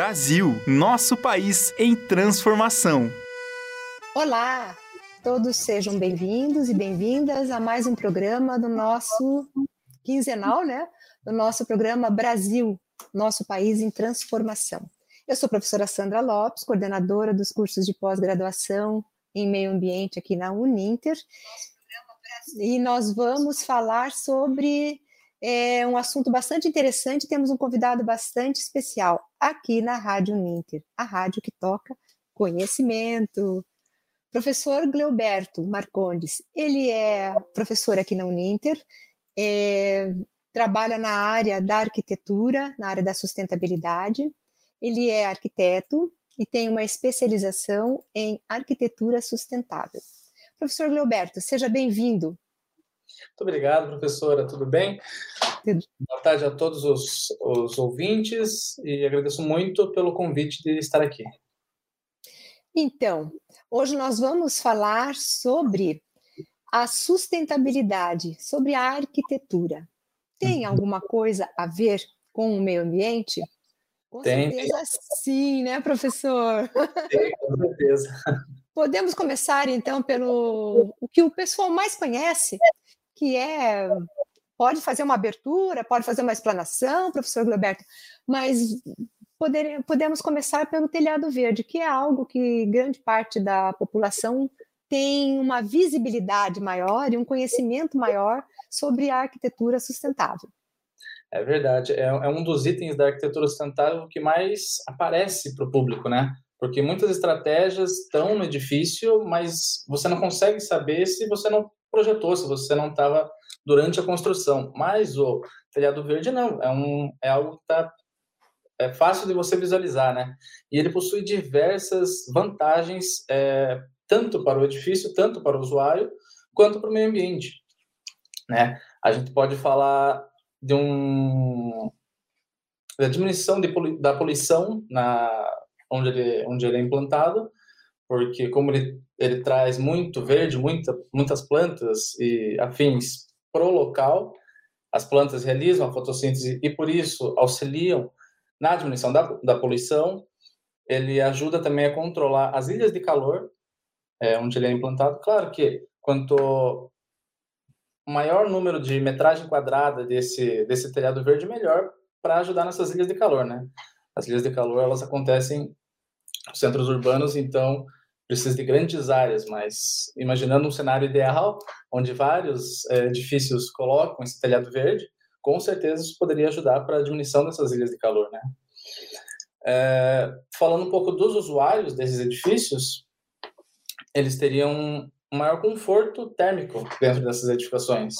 Brasil, nosso país em transformação. Olá, todos sejam bem-vindos e bem-vindas a mais um programa do nosso quinzenal, né? Do nosso programa Brasil, nosso país em transformação. Eu sou a professora Sandra Lopes, coordenadora dos cursos de pós-graduação em meio ambiente aqui na Uninter. E nós vamos falar sobre é um assunto bastante interessante. Temos um convidado bastante especial aqui na Rádio Uninter, a rádio que toca conhecimento. Professor Gleoberto Marcondes, ele é professor aqui na Uninter, é, trabalha na área da arquitetura, na área da sustentabilidade. Ele é arquiteto e tem uma especialização em arquitetura sustentável. Professor Gleoberto, seja bem-vindo. Muito obrigado, professora. Tudo bem? Boa tarde a todos os, os ouvintes e agradeço muito pelo convite de estar aqui. Então, hoje nós vamos falar sobre a sustentabilidade, sobre a arquitetura. Tem uhum. alguma coisa a ver com o meio ambiente? Com tem, certeza tem. sim, né, professor? Tem, com certeza. Podemos começar então pelo o que o pessoal mais conhece, que é pode fazer uma abertura, pode fazer uma explanação, professor Gilberto, mas poder, podemos começar pelo telhado verde, que é algo que grande parte da população tem uma visibilidade maior e um conhecimento maior sobre a arquitetura sustentável. É verdade, é, é um dos itens da arquitetura sustentável que mais aparece para o público, né? Porque muitas estratégias estão no edifício, mas você não consegue saber se você não projetou, se você não estava durante a construção. Mas o telhado verde não, é, um, é algo que está é fácil de você visualizar, né? E ele possui diversas vantagens, é, tanto para o edifício, tanto para o usuário, quanto para o meio ambiente, né? A gente pode falar de um da diminuição de, da poluição na onde ele onde ele é implantado, porque como ele, ele traz muito verde, muita, muitas plantas e afins pro local, as plantas realizam a fotossíntese e por isso auxiliam na diminuição da, da poluição. Ele ajuda também a controlar as ilhas de calor, é, onde ele é implantado. Claro que quanto maior número de metragem quadrada desse desse telhado verde, melhor para ajudar nessas ilhas de calor, né? As ilhas de calor elas acontecem centros urbanos, então precisa de grandes áreas, mas imaginando um cenário ideal, onde vários é, edifícios colocam esse telhado verde, com certeza isso poderia ajudar para a diminuição dessas ilhas de calor, né? É, falando um pouco dos usuários desses edifícios, eles teriam um maior conforto térmico dentro dessas edificações,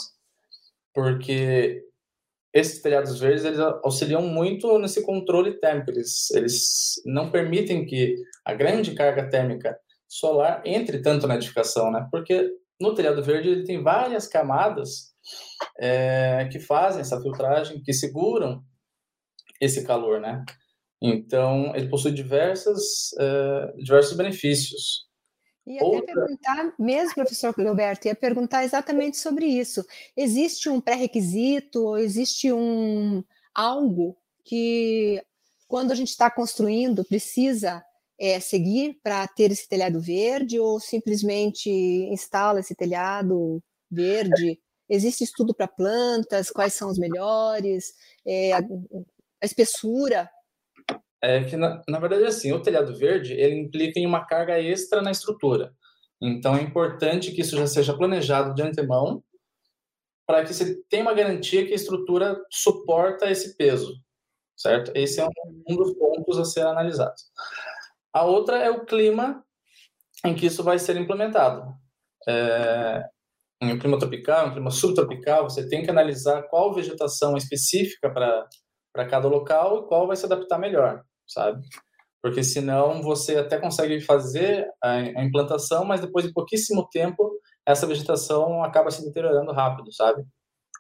porque esses telhados verdes eles auxiliam muito nesse controle térmico. Eles, eles não permitem que a grande carga térmica solar entre tanto na edificação, né? Porque no telhado verde ele tem várias camadas é, que fazem essa filtragem, que seguram esse calor, né? Então ele possui diversas, é, diversos benefícios. Até Outra... perguntar, mesmo, professor Gilberto, ia perguntar exatamente sobre isso. Existe um pré-requisito, existe um algo que, quando a gente está construindo, precisa é, seguir para ter esse telhado verde ou simplesmente instala esse telhado verde? Existe estudo para plantas? Quais são os melhores? É, a, a, espessura? É que, na, na verdade, assim, o telhado verde ele implica em uma carga extra na estrutura. Então, é importante que isso já seja planejado de antemão para que você tenha uma garantia que a estrutura suporta esse peso, certo? Esse é um, dos pontos a ser analisados. A outra é o clima em que isso vai ser implementado. É, em um clima tropical, um clima subtropical, você tem que analisar qual vegetação específica para cada local e qual vai se adaptar melhor, sabe? Porque senão você até consegue fazer a, implantação, mas depois de pouquíssimo tempo essa vegetação acaba se deteriorando rápido, sabe?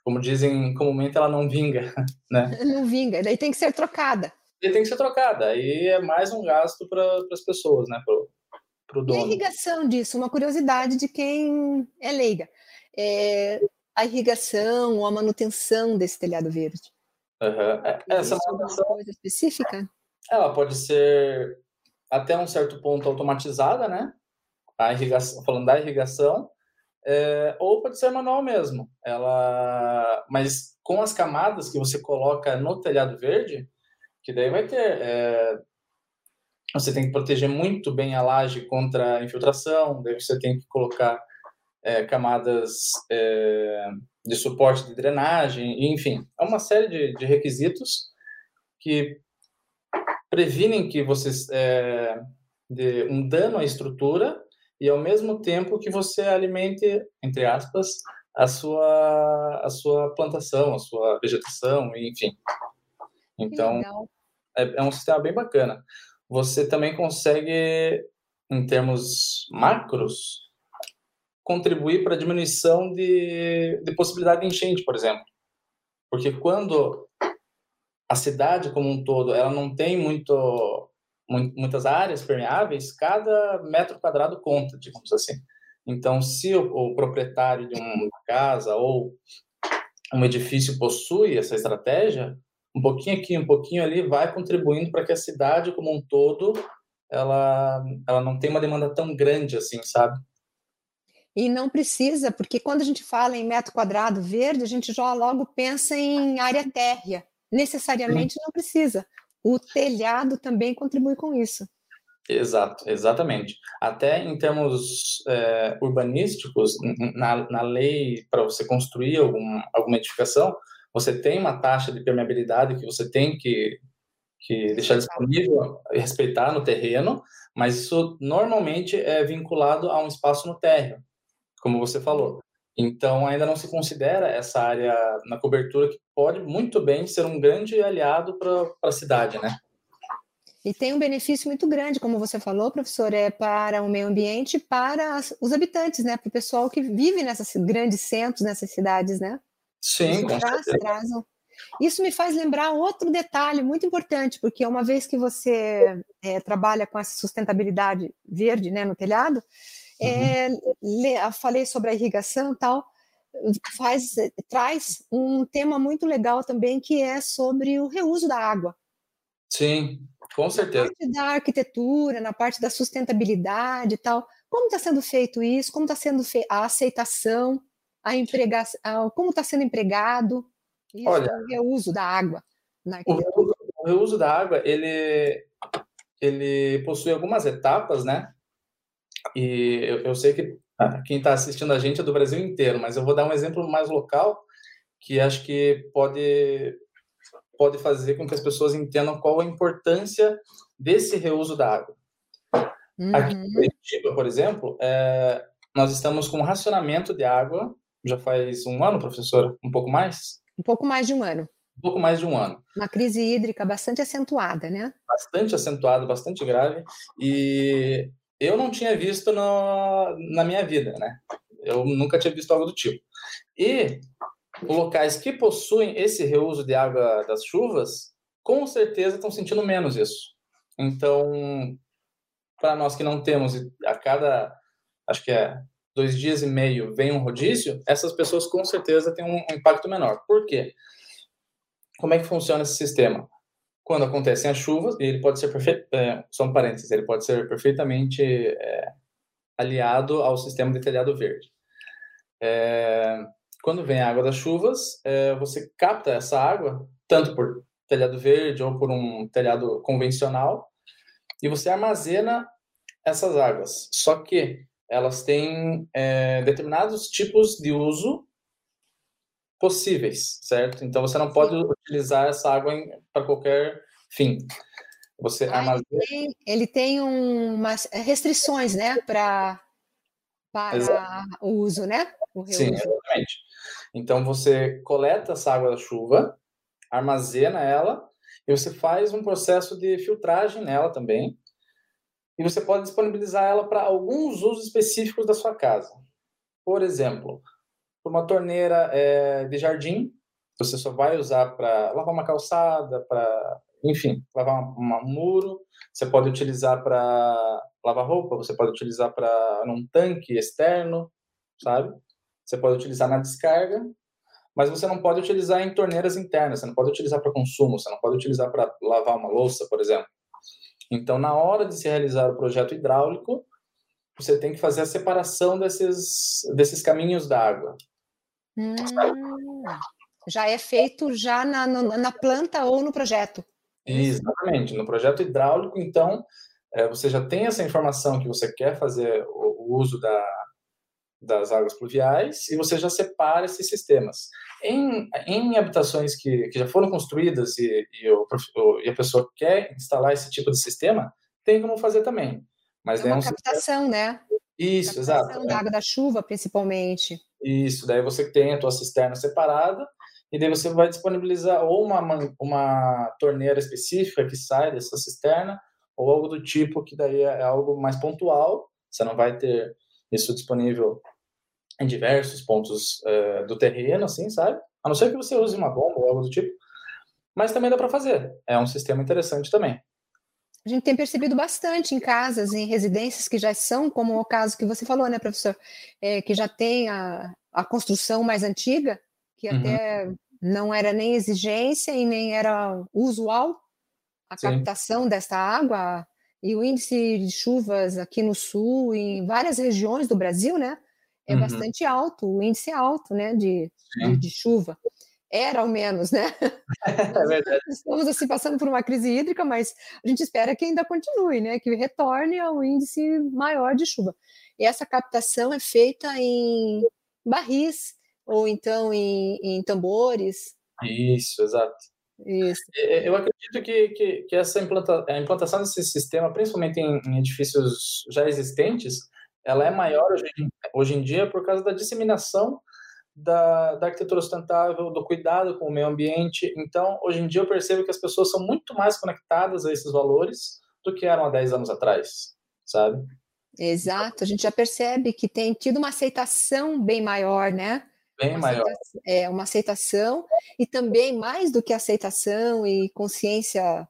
Como dizem comumente, ela não vinga, né? Não vinga, daí tem que ser trocada ele tem que ser trocada. Aí é mais um gasto para as pessoas, né? Para o dono. E a irrigação disso, uma curiosidade de quem é leiga. É a irrigação ou a manutenção desse telhado verde. Uhum. É, essa manutenção... coisa específica? Ela pode ser até um certo ponto automatizada, né? A irrigação, falando da irrigação, é, ou pode ser manual mesmo. Ela, mas com as camadas que você coloca no telhado verde, que daí vai ter, é, você tem que proteger muito bem a laje contra a infiltração, daí você tem que colocar é, camadas é, de suporte de drenagem, enfim, é uma série de, de requisitos que previnem que vocês é, de um dano à estrutura e ao mesmo tempo que você alimente, entre aspas, a sua a sua plantação, a sua vegetação, enfim. Então é, é um sistema bem bacana. Você também consegue, em termos macros, contribuir para a diminuição de, de possibilidade de enchente, por exemplo. Porque quando a cidade como um todo ela não tem muito, muitas áreas permeáveis, cada metro quadrado conta, digamos assim. Então, se o, o proprietário de uma casa ou um edifício possui essa estratégia, um pouquinho aqui, um pouquinho ali, vai contribuindo para que a cidade como um todo ela, ela não tenha uma demanda tão grande assim, sabe? E não precisa, porque quando a gente fala em metro quadrado verde, a gente já logo pensa em área térrea. Necessariamente não precisa. O telhado também contribui com isso. Exato, exatamente. Até em termos é, urbanísticos, na, na lei para você construir algum, alguma edificação, você tem uma taxa de permeabilidade que você tem que, que deixar disponível e respeitar no terreno, mas isso normalmente é vinculado a um espaço no térreo como você falou. Então, ainda não se considera essa área na cobertura que pode muito bem ser um grande aliado para a cidade, né? E tem um benefício muito grande, como você falou, professor, é para o meio ambiente, para os habitantes, né? Para o pessoal que vive nessas grandes centros, nessas cidades, né? Sim, com traz, traz Isso me faz lembrar outro detalhe muito importante, porque uma vez que você é, trabalha com essa sustentabilidade verde né, no telhado, é, uhum. falei sobre a irrigação e tal, faz, traz um tema muito legal também que é sobre o reuso da água. Sim, com certeza. Na parte da arquitetura, na parte da sustentabilidade e tal, como está sendo feito isso? Como está sendo fe a aceitação, a empregação, como está sendo empregado isso, Olha, o reuso da água na? O, o reuso da água, ele, ele possui algumas etapas, né? E eu, eu sei que ah, quem está assistindo a gente é do Brasil inteiro, mas eu vou dar um exemplo mais local que acho que pode pode fazer com que as pessoas entendam qual a importância desse reuso da água. Uhum. Aqui em Curitiba, por exemplo, é, nós estamos com racionamento de água já faz um ano, professora? Um pouco mais? Um pouco mais de um ano. Um pouco mais de um ano. Uma crise hídrica bastante acentuada, né? Bastante acentuada, bastante grave. E eu não tinha visto no, na minha vida, né? Eu nunca tinha visto algo do tipo. E locais que possuem esse reuso de água das chuvas, com certeza estão sentindo menos isso. Então, para nós que não temos a cada, acho que é dois dias e meio, vem um rodízio, essas pessoas com certeza têm um impacto menor. Por quê? Como é que funciona esse sistema? Quando acontecem as chuvas, ele pode ser perfeito, é, só um parênteses, ele pode ser perfeitamente é, aliado ao sistema de telhado verde. É, quando vem a água das chuvas, é, você capta essa água, tanto por telhado verde ou por um telhado convencional, e você armazena essas águas. Só que elas têm é, determinados tipos de uso possíveis, certo? Então você não pode utilizar essa água para qualquer fim. Você ah, armazena... ele, tem, ele tem umas restrições, né, pra, para Exato. o uso, né? O Sim, exatamente. Então você coleta essa água da chuva, armazena ela e você faz um processo de filtragem nela também. E você pode disponibilizar ela para alguns usos específicos da sua casa. Por exemplo, por uma torneira é, de jardim, você só vai usar para lavar uma calçada, para, enfim, lavar um muro. Você pode utilizar para lavar roupa, você pode utilizar para num tanque externo, sabe? Você pode utilizar na descarga, mas você não pode utilizar em torneiras internas, você não pode utilizar para consumo, você não pode utilizar para lavar uma louça, por exemplo. Então, na hora de se realizar o projeto hidráulico, você tem que fazer a separação desses, desses caminhos d'água. Hum, já é feito já na, na planta ou no projeto. Exatamente. No projeto hidráulico, então, é, você já tem essa informação que você quer fazer o, uso da, das águas pluviais e você já separa esses sistemas. Em, em habitações que, que já foram construídas e, e, o, e a pessoa quer instalar esse tipo de sistema, tem como fazer também. Mas é uma captação, sistema... né? Isso, captação exato. da água da chuva, principalmente. Isso, daí você tem a tua cisterna separada e daí você vai disponibilizar ou uma, uma torneira específica que sai dessa cisterna ou algo do tipo que daí é algo mais pontual, você não vai ter isso disponível em diversos pontos uh, do terreno, assim, sabe? A não ser que você use uma bomba ou algo do tipo. Mas também dá para fazer. É um sistema interessante também. A gente tem percebido bastante em casas, em residências que já são, como o caso que você falou, né, professor? É, que já tem a, a construção mais antiga, que uhum. até não era nem exigência e nem era usual a Sim. captação desta água. E o índice de chuvas aqui no sul, em várias regiões do Brasil, né? É uhum. bastante alto, o índice é alto, né? De, de, de chuva era ao menos, né? É verdade. Estamos assim passando por uma crise hídrica, mas a gente espera que ainda continue, né? Que retorne ao índice maior de chuva. E essa captação é feita em barris ou então em, em tambores. Isso, exato. Isso. Eu acredito que, que, que essa implanta, a implantação desse sistema, principalmente em, em, edifícios já existentes, ela é maior hoje, hoje em dia por causa da disseminação da, da arquitetura sustentável, do cuidado com o meio ambiente. Então, hoje em dia, eu percebo que as pessoas são muito mais conectadas a esses valores do que eram há 10 anos atrás, sabe? Exato, a gente já percebe que tem tido uma aceitação bem maior, né? Bem uma maior. É, uma aceitação e também mais do que aceitação e consciência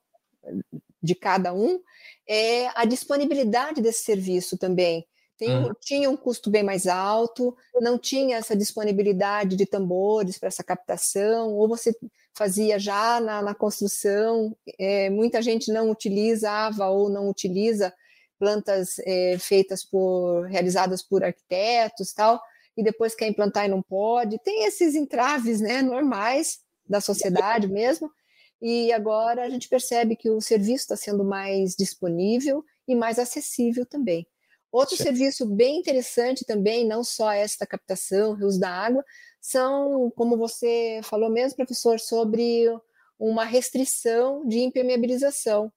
de cada um, é a disponibilidade desse serviço também. Tem, uhum. Tinha um custo bem mais alto, não tinha essa disponibilidade de tambores para essa captação, ou você fazia já na, na construção, é, muita gente não utilizava ou não utiliza plantas é, feitas por, realizadas por arquitetos tal, e depois quer implantar e não pode. Tem esses entraves né, normais da sociedade mesmo, e agora a gente percebe que o serviço está sendo mais disponível e mais acessível também. Outro serviço bem interessante também, não só esta captação, rios da água, são, como você falou mesmo, professor, sobre uma restrição de impermeabilização,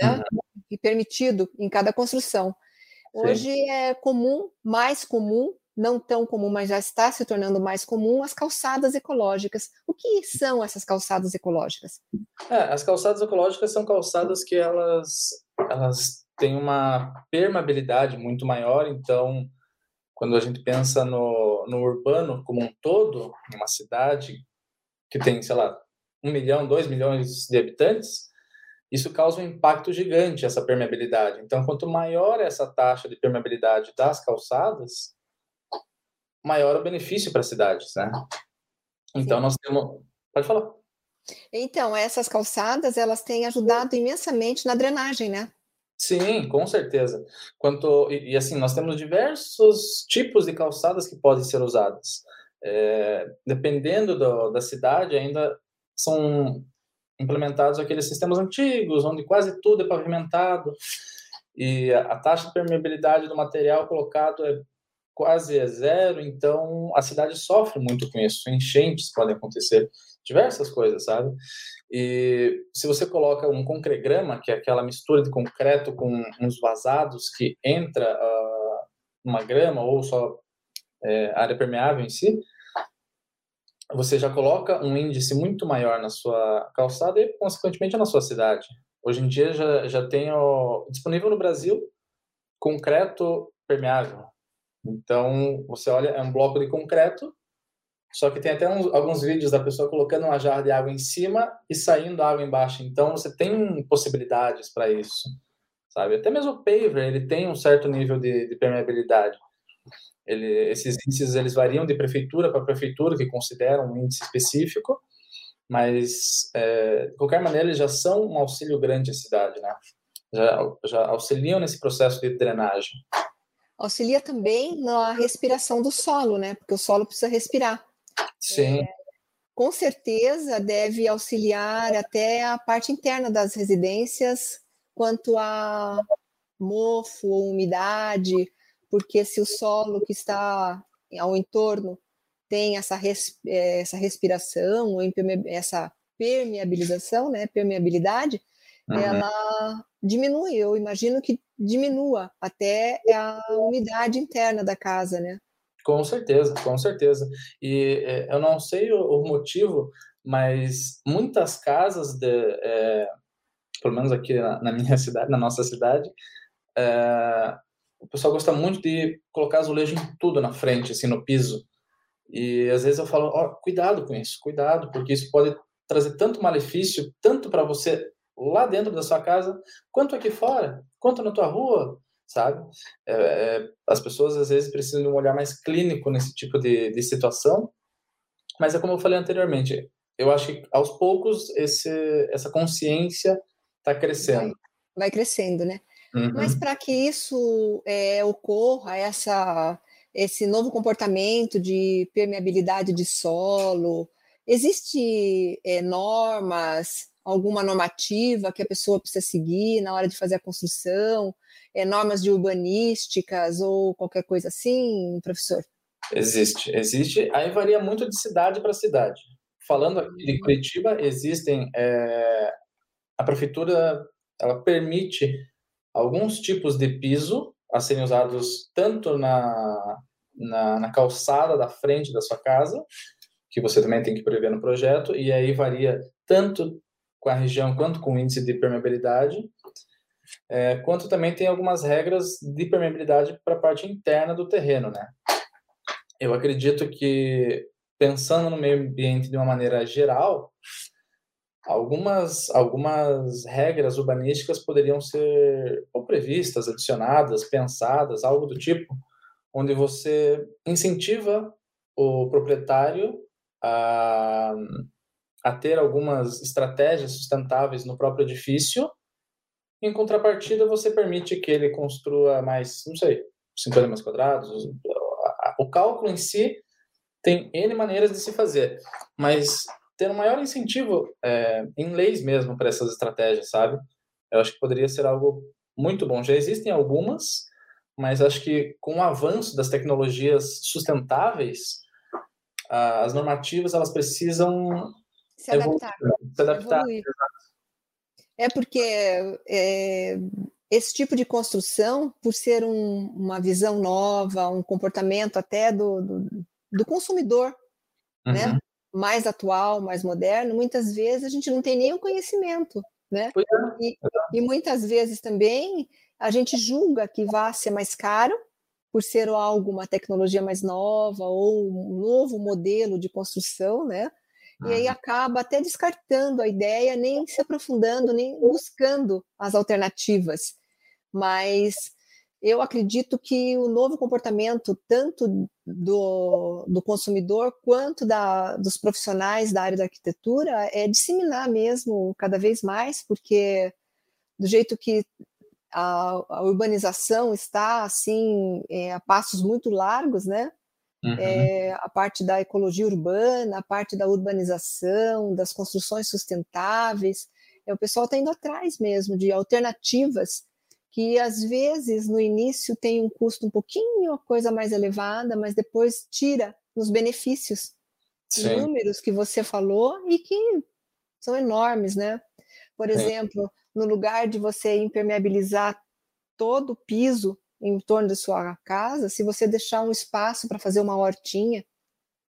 né? Uhum. permitido em cada construção. Hoje Sim. é comum, mais comum, não tão comum, mas já está se tornando mais comum, as calçadas ecológicas. O que são essas calçadas ecológicas? É, as calçadas ecológicas são calçadas que elas, elas tem uma permeabilidade muito maior, então, quando a gente pensa no, no urbano como um todo, uma cidade que tem, sei lá, um milhão, dois milhões de habitantes, isso causa um impacto gigante, essa permeabilidade. Então, quanto maior essa taxa de permeabilidade das calçadas, maior o benefício para as cidades, né? Então, nós temos... Pode falar. Então, essas calçadas, elas têm ajudado imensamente na drenagem, né? Sim, com certeza. Quanto e, e, assim nós temos diversos tipos de calçadas que podem ser usadas. É, dependendo do, da cidade, ainda são implementados aqueles sistemas antigos, onde quase tudo é pavimentado e a, a taxa de permeabilidade do material colocado é quase zero, então a cidade sofre muito com isso. Enchentes podem acontecer, diversas coisas, sabe? E se você coloca um concregrama, que é aquela mistura de concreto com uns vazados que entra uh, uma grama ou só é, área permeável em si, você já coloca um índice muito maior na sua calçada e, consequentemente, na sua cidade. Hoje em dia já, já tem disponível no Brasil concreto permeável. Então, você olha, é um bloco de concreto só que tem até uns, alguns vídeos da pessoa colocando uma jarra de água em cima e saindo água embaixo. Então você tem possibilidades para isso, sabe? Até mesmo o paver ele tem um certo nível de, de permeabilidade. Ele, esses índices eles variam de prefeitura para prefeitura que consideram um índice específico, mas é, de qualquer maneira eles já são um auxílio grande à cidade, né? já, já auxiliam nesse processo de drenagem. Auxilia também na respiração do solo, né? Porque o solo precisa respirar. Sim. É, com certeza deve auxiliar até a parte interna das residências quanto a mofo ou umidade, porque se o solo que está ao entorno tem essa, res, é, essa respiração, essa permeabilização, né, permeabilidade, uhum. ela diminui. Eu imagino que diminua até a umidade interna da casa, né? Com certeza, com certeza. E é, eu não sei o, o, motivo, mas muitas casas, de, é, pelo menos aqui na, na, minha cidade, na nossa cidade, é, o pessoal gosta muito de colocar azulejo em tudo na frente, assim, no piso. E às vezes eu falo, oh, cuidado com isso, cuidado, porque isso pode trazer tanto malefício, tanto para você lá dentro da sua casa, quanto aqui fora, quanto na tua rua, sabe? É, é, as pessoas às vezes precisam de um olhar mais clínico nesse tipo de, de situação, mas é como eu falei anteriormente, eu acho que aos poucos esse, essa consciência está crescendo. Vai, vai, crescendo, né? Uhum. Mas para que isso é, ocorra, essa, esse novo comportamento de permeabilidade de solo, existe é, normas, alguma normativa que a pessoa precisa seguir na hora de fazer a construção, é, normas de urbanísticas ou qualquer coisa assim, professor? Existe, existe. Aí varia muito de cidade para cidade. Falando aqui de. Curitiba, existem é, a prefeitura ela permite alguns tipos de piso a serem usados tanto na, na, na calçada da frente da sua casa, que você também tem que prever no projeto, e aí varia tanto com a região quanto com o índice de permeabilidade, é, quanto também tem algumas regras de permeabilidade para a parte interna do terreno, né? Eu acredito que pensando no meio ambiente de uma maneira geral, algumas algumas regras urbanísticas poderiam ser ou previstas, adicionadas, pensadas, algo do tipo, onde você incentiva o proprietário a a ter algumas estratégias sustentáveis no próprio edifício. Em contrapartida, você permite que ele construa mais, não sei, 50 metros quadrados. O cálculo em si tem N maneiras de se fazer, mas ter um maior incentivo é, em leis mesmo para essas estratégias, sabe? Eu acho que poderia ser algo muito bom. Já existem algumas, mas acho que com o avanço das tecnologias sustentáveis, as normativas elas precisam se adaptar. Se adaptar. É porque é, esse tipo de construção, por ser um, uma visão nova, um comportamento até do, do, do consumidor, né, uhum. né? mais atual, mais moderno, muitas vezes a gente não tem nenhum conhecimento. Né? É. E, e muitas vezes também a gente julga que vai ser mais caro por ser algo, uma tecnologia mais nova ou um novo modelo de construção, né? E aí acaba até descartando a ideia, nem se aprofundando, nem buscando as alternativas. Mas eu acredito que o novo comportamento, tanto do, do consumidor quanto da, dos profissionais da área da arquitetura, é disseminar mesmo cada vez mais, porque do jeito que a, a urbanização está assim é, a passos muito largos, né? Uhum. É, a parte da ecologia urbana, a parte da urbanização, das construções sustentáveis. É, o pessoal está indo atrás mesmo de alternativas que às vezes no início tem um custo um pouquinho a coisa mais elevada, mas depois tira nos benefícios, Sim. números que você falou e que são enormes, né? Por Sim. exemplo, no lugar de você impermeabilizar todo o piso em torno da sua casa, se você deixar um espaço para fazer uma hortinha,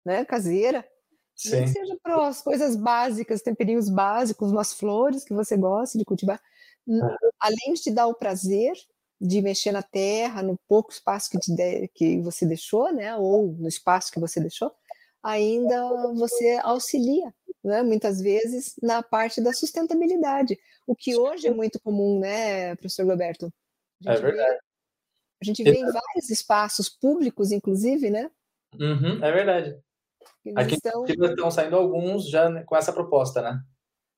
né, caseira, Sim. nem seja para as coisas básicas, temperinhos básicos, umas flores que você gosta de cultivar, é. além de te dar o prazer de mexer na terra, no pouco espaço que, de, que você deixou, né, ou no espaço que você deixou, ainda você auxilia, né, muitas vezes, na parte da sustentabilidade, o que hoje é muito comum, né, professor Roberto? É verdade. A gente vê em vários espaços públicos, inclusive, né? Uhum, é verdade. Eles Aqui estão... estão saindo alguns já com essa proposta, né?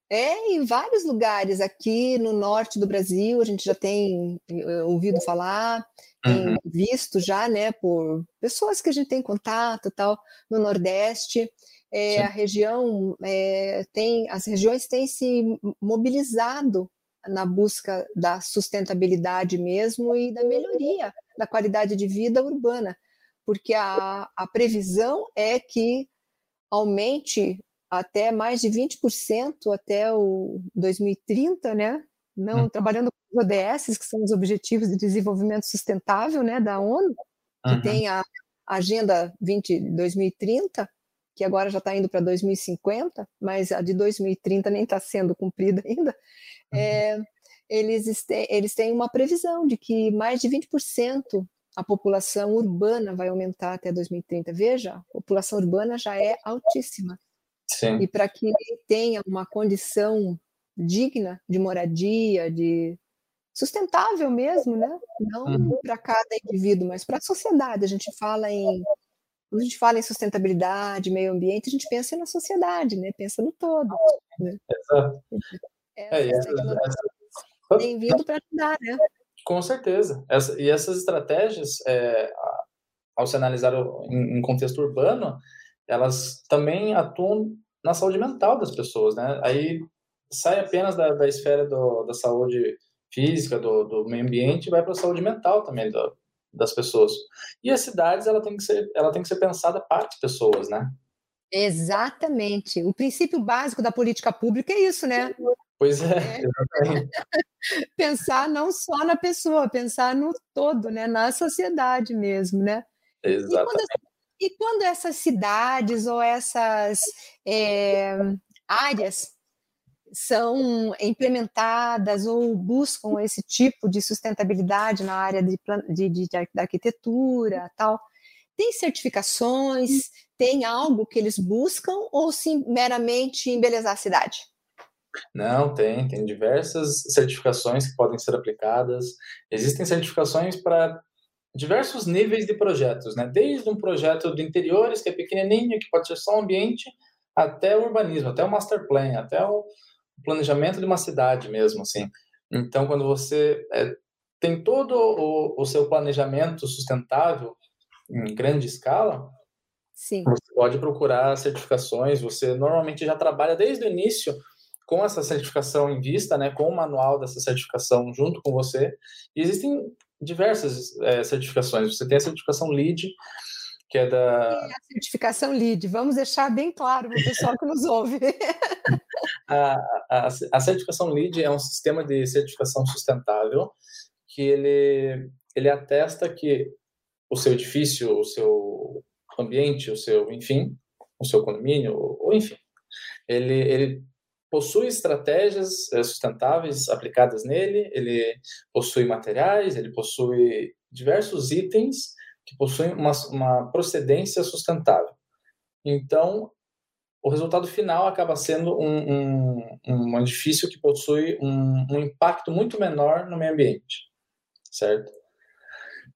É, em vários lugares aqui no norte do Brasil, a gente já tem ouvido falar, uhum. visto já, né, por pessoas que a gente tem contato tal, no Nordeste. É, a região é, tem, as regiões têm se mobilizado na busca da sustentabilidade mesmo e da melhoria da qualidade de vida urbana, porque a, a previsão é que aumente até mais de 20% até o 2030, né? Não hum. trabalhando com os ODS, que são os Objetivos de Desenvolvimento Sustentável, né, da ONU, que uhum. tem a Agenda 20 2030, que agora já está indo para 2050, mas a de 2030 nem está sendo cumprida ainda. É, eles, eles têm uma previsão de que mais de 20% a população urbana vai aumentar até 2030. Veja, a população urbana já é altíssima. Sim. E para que ele tenha uma condição digna de moradia, de sustentável mesmo, né? Não uhum. para cada indivíduo, mas para a sociedade. A gente fala em quando a gente fala em sustentabilidade, meio ambiente, a gente pensa na sociedade, né? Pensa no todo. Né? Exato. É, essa, essa, tem vindo para ajudar, né? Com certeza. Essa, e essas estratégias, é, ao se analisar em, em contexto urbano, elas também atuam na saúde mental das pessoas, né? Aí sai apenas da, da esfera do, da saúde física, do, do meio ambiente, e vai para a saúde mental também do, das pessoas. E as cidades, ela tem que ser, ela tem que ser pensada para as pessoas, né? Exatamente. O princípio básico da política pública é isso, né? Pois é, é. pensar não só na pessoa, pensar no todo, né? Na sociedade mesmo, né? Exatamente. E quando essas cidades ou essas é, áreas são implementadas ou buscam esse tipo de sustentabilidade na área de, de, de, de arquitetura, tal, tem certificações, tem algo que eles buscam ou sim meramente embelezar a cidade? Não, tem, tem diversas certificações que podem ser aplicadas. Existem certificações para diversos níveis de projetos, né? Desde um projeto de interiores, que é pequenininho, que pode ser só um ambiente, até o urbanismo, até o master plan, até o planejamento de uma cidade mesmo, assim. Então, quando você é, tem todo o, o, seu planejamento sustentável em grande escala, Sim. você pode procurar certificações, você normalmente já trabalha desde o início com essa certificação em vista, né, com o manual dessa certificação junto com você. E existem diversas é, certificações. Você tem a certificação LEED, que é da. E a certificação LEED, vamos deixar bem claro para o pessoal que nos ouve. a, a, a, certificação LEED é um sistema de certificação sustentável que ele, ele atesta que o seu edifício, o seu ambiente, o seu, enfim, o seu condomínio, ou enfim, ele, ele possui estratégias eh, sustentáveis aplicadas nele, ele possui materiais, ele possui diversos itens que possuem uma, uma procedência sustentável. Então, o resultado final acaba sendo um, um, um edifício que possui um, um, impacto muito menor no meio ambiente, certo?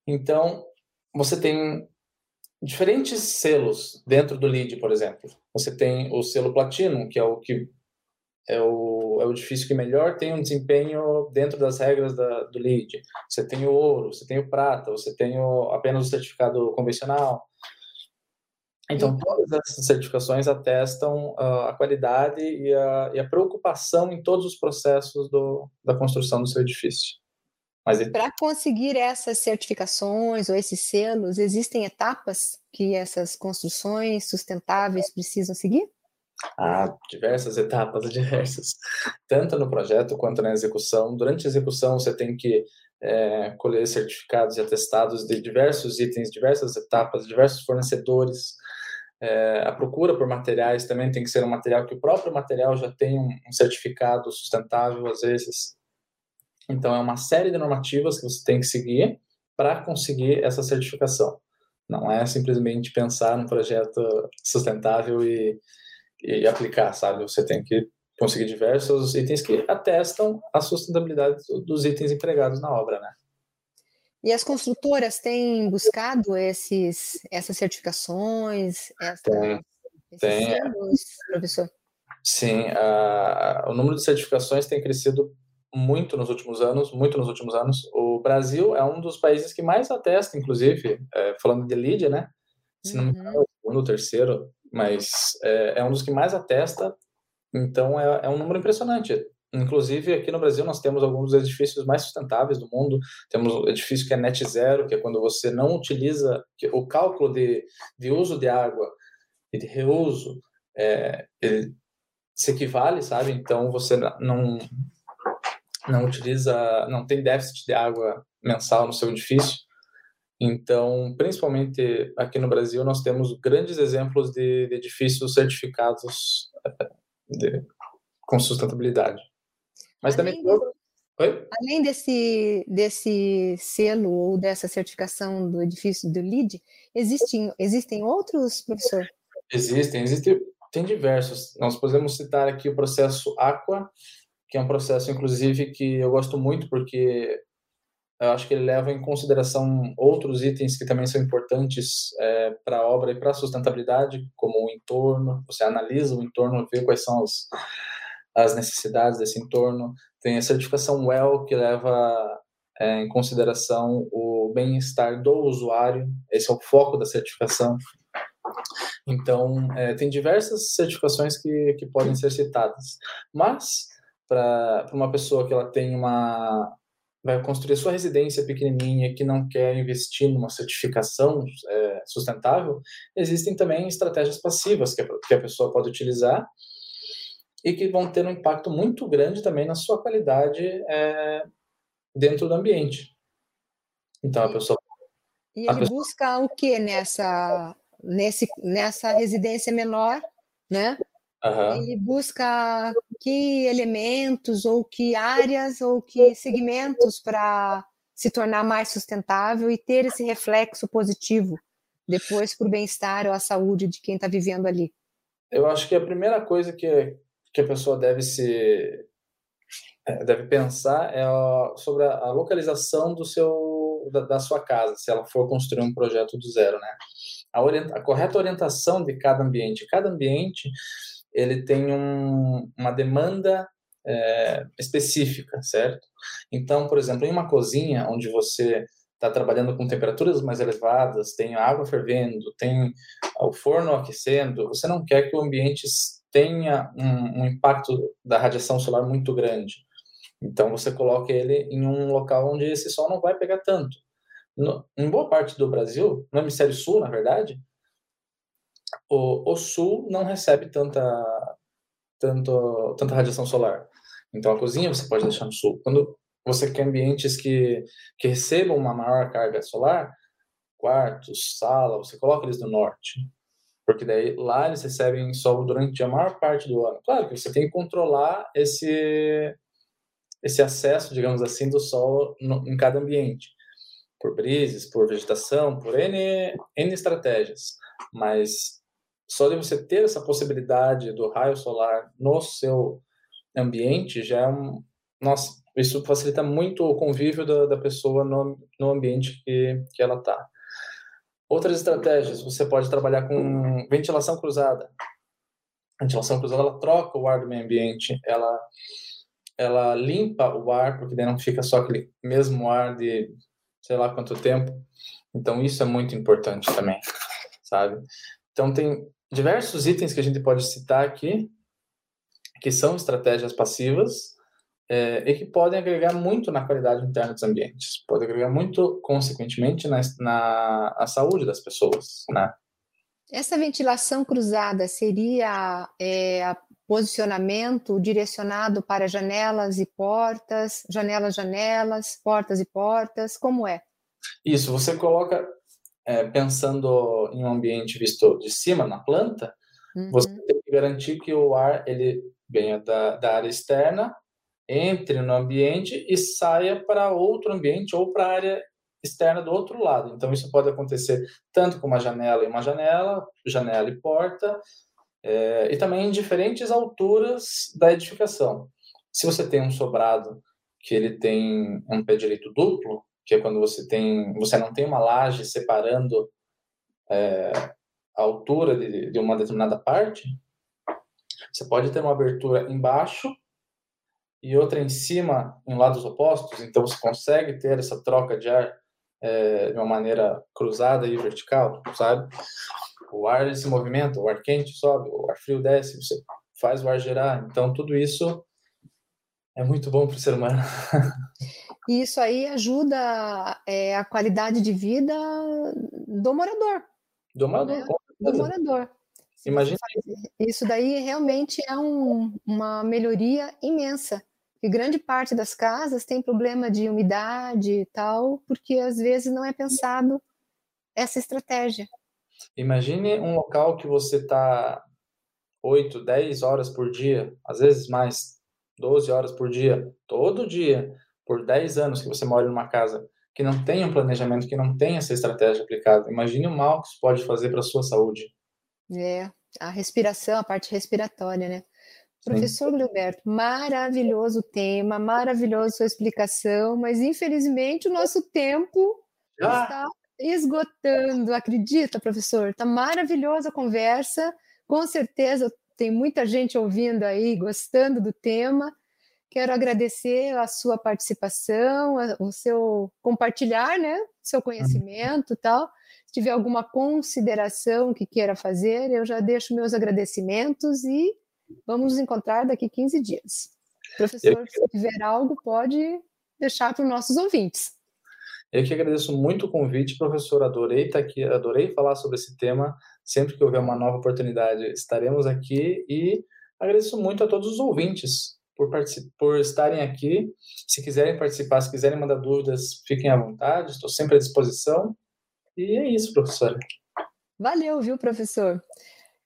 Então, você tem diferentes selos dentro do LEED, por exemplo. Você tem o selo Platinum, que é o que é o, é o edifício que melhor tem um desempenho dentro das regras da, do LEED. Você tem o ouro, você tem o prata, você tem o, apenas o certificado convencional. Então, todas essas certificações atestam uh, a qualidade e a, e a, preocupação em todos os processos do, da construção do seu edifício. Mas para conseguir essas certificações ou esses selos, existem etapas que essas construções sustentáveis precisam seguir? Há diversas etapas, diversas, tanto no projeto quanto na execução. Durante a execução, você tem que é, colher certificados e atestados de diversos itens, diversas etapas, diversos fornecedores. É, a procura por materiais também tem que ser um material que o próprio material já tem um, um certificado sustentável, às vezes. Então, é uma série de normativas que você tem que seguir para conseguir essa certificação. Não é simplesmente pensar num projeto sustentável e e aplicar, sabe? Você tem que conseguir diversos itens que atestam a sustentabilidade dos itens empregados na obra, né? E as construtoras têm buscado esses, essas certificações, tem, tem. Selos, professor? Sim, a, o número de certificações tem crescido muito nos últimos anos, muito nos últimos anos. O Brasil é um dos países que mais atesta, inclusive, é, falando de LID, né? Se não me engano, é o segundo ou terceiro, mas é, é, um dos que mais atesta, então é, é um número impressionante. Inclusive, aqui no Brasil, nós temos alguns dos edifícios mais sustentáveis do mundo. Temos o edifício que é net zero, que é quando você não utiliza o cálculo de, de uso de água e de reuso, é, ele se equivale, sabe? Então, você não, não utiliza, não tem déficit de água mensal no seu edifício. Então, principalmente aqui no Brasil, nós temos grandes exemplos de, de edifícios certificados eh, de, com sustentabilidade. Mas além também. Oi? Além desse, desse selo ou dessa certificação do edifício do LEED, existem, existem outros, professor? Existem, existem, tem diversos. Nós podemos citar aqui o processo Aqua, que é um processo, inclusive, que eu gosto muito, porque eu acho que ele leva em consideração outros itens que também são importantes é, para a obra e para a sustentabilidade, como o entorno. Você analisa o entorno, vê quais são as as necessidades desse entorno. Tem a certificação WELL, que leva é, em consideração o bem-estar do usuário, esse é o foco da certificação. Então, é, tem diversas certificações que, que podem ser citadas, mas para uma pessoa que ela tem uma vai construir sua residência pequenininha que não quer investir numa certificação é, sustentável, existem também estratégias passivas que a, que a pessoa pode utilizar e que vão ter um impacto muito grande também na sua qualidade é, dentro do ambiente. Então, a pessoa. E ele pessoa... busca o que nessa, nesse, nessa residência menor, né? Uhum. Ele busca que elementos, ou que áreas, ou que segmentos para se tornar mais sustentável e ter esse reflexo positivo depois para o bem-estar ou a saúde de quem está vivendo ali. Eu acho que a primeira coisa que, que a pessoa deve se é, deve pensar é sobre a, localização do seu da, da, sua casa, se ela for construir um projeto do zero, né? A, a correta orientação de cada ambiente, cada ambiente ele tem um, uma demanda é, específica, certo? Então, por exemplo, em uma cozinha onde você está trabalhando com temperaturas mais elevadas, tem água fervendo, tem o forno aquecendo, você não quer que o ambiente tenha um, um impacto da radiação solar muito grande. Então você coloca ele em um local onde esse sol não vai pegar tanto. No, em boa parte do Brasil, no hemisfério sul, na verdade, o, o sul não recebe tanta, tanto, tanta radiação solar. Então a cozinha você pode deixar no sul. Quando você quer ambientes que, que recebam uma maior carga solar, quartos, sala, você coloca eles no norte porque daí lá eles recebem sol durante a maior parte do ano. Claro que você tem que controlar esse esse acesso, digamos assim, do sol no, em cada ambiente, por brises, por vegetação, por N, N estratégias. Mas só de você ter essa possibilidade do raio solar no seu ambiente já é um. Nossa, isso facilita muito o convívio da, da pessoa no, no ambiente que, que ela está. Outras estratégias, você pode trabalhar com ventilação cruzada. A ventilação cruzada, ela troca o ar do meio ambiente, ela, ela limpa o ar, porque daí não fica só aquele mesmo ar de sei lá quanto tempo. Então, isso é muito importante também, sabe? Então, tem diversos itens que a gente pode citar aqui, que são estratégias passivas, é, e que podem agregar muito na qualidade interna dos ambientes, podem agregar muito, consequentemente, na, na a saúde das pessoas, né? Essa ventilação cruzada seria é, posicionamento direcionado para janelas e portas, janelas, janelas, portas e portas, como é? Isso, você coloca, é, pensando em um ambiente visto de cima, na planta, uhum. você tem que garantir que o ar ele venha da, da área externa entre no ambiente e saia para outro ambiente ou para a área externa do outro lado. Então, isso pode acontecer tanto com uma janela e uma janela, janela e porta, é, e também em diferentes alturas da edificação. Se você tem um sobrado que ele tem um pé direito duplo, que é quando você tem, você não tem uma laje separando é, a altura de, de uma determinada parte, Você pode ter uma abertura embaixo e outra em cima, em lados opostos, então você consegue ter essa troca de ar é, de uma maneira cruzada e vertical, sabe? O ar se movimenta, o ar quente sobe, o ar frio desce, você faz o ar gerar. Então, tudo isso é muito bom para o ser humano. E isso aí ajuda é, a qualidade de vida do morador. Do morador. Né? Do morador. Imagina. Isso daí realmente é um, uma melhoria imensa. E grande parte das casas tem problema de umidade e tal, porque às vezes não é pensado essa estratégia. Imagine um local que você está 8, 10 horas por dia, às vezes mais, 12 horas por dia, todo dia, por 10 anos que você mora numa casa que não tem um planejamento, que não tem essa estratégia aplicada. Imagine o mal que isso pode fazer para a sua saúde. É, a respiração, a parte respiratória, né? Professor Gilberto, maravilhoso tema, maravilhosa sua explicação, mas infelizmente o nosso tempo ah. está esgotando. Acredita, professor? Está maravilhosa a conversa. Com certeza tem muita gente ouvindo aí, gostando do tema. Quero agradecer a sua participação, o seu compartilhar, né? Seu conhecimento, tal. Se tiver alguma consideração que queira fazer, eu já deixo meus agradecimentos e vamos nos encontrar daqui 15 dias. Professor, se tiver algo, pode deixar para os nossos ouvintes. Eu que agradeço muito o convite, professor. Adorei estar aqui, adorei falar sobre esse tema. Sempre que houver uma nova oportunidade, estaremos aqui e agradeço muito a todos os ouvintes por, por estarem aqui. Se quiserem participar, se quiserem mandar dúvidas, fiquem à vontade, estou sempre à disposição. E é isso, professora. Valeu, viu, professor?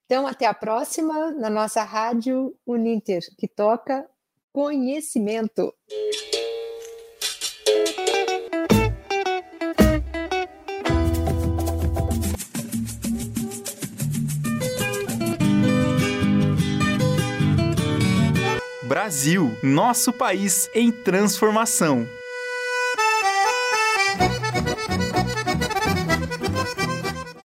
Então, até a próxima na nossa rádio Uninter, que toca conhecimento. Brasil, nosso país em transformação.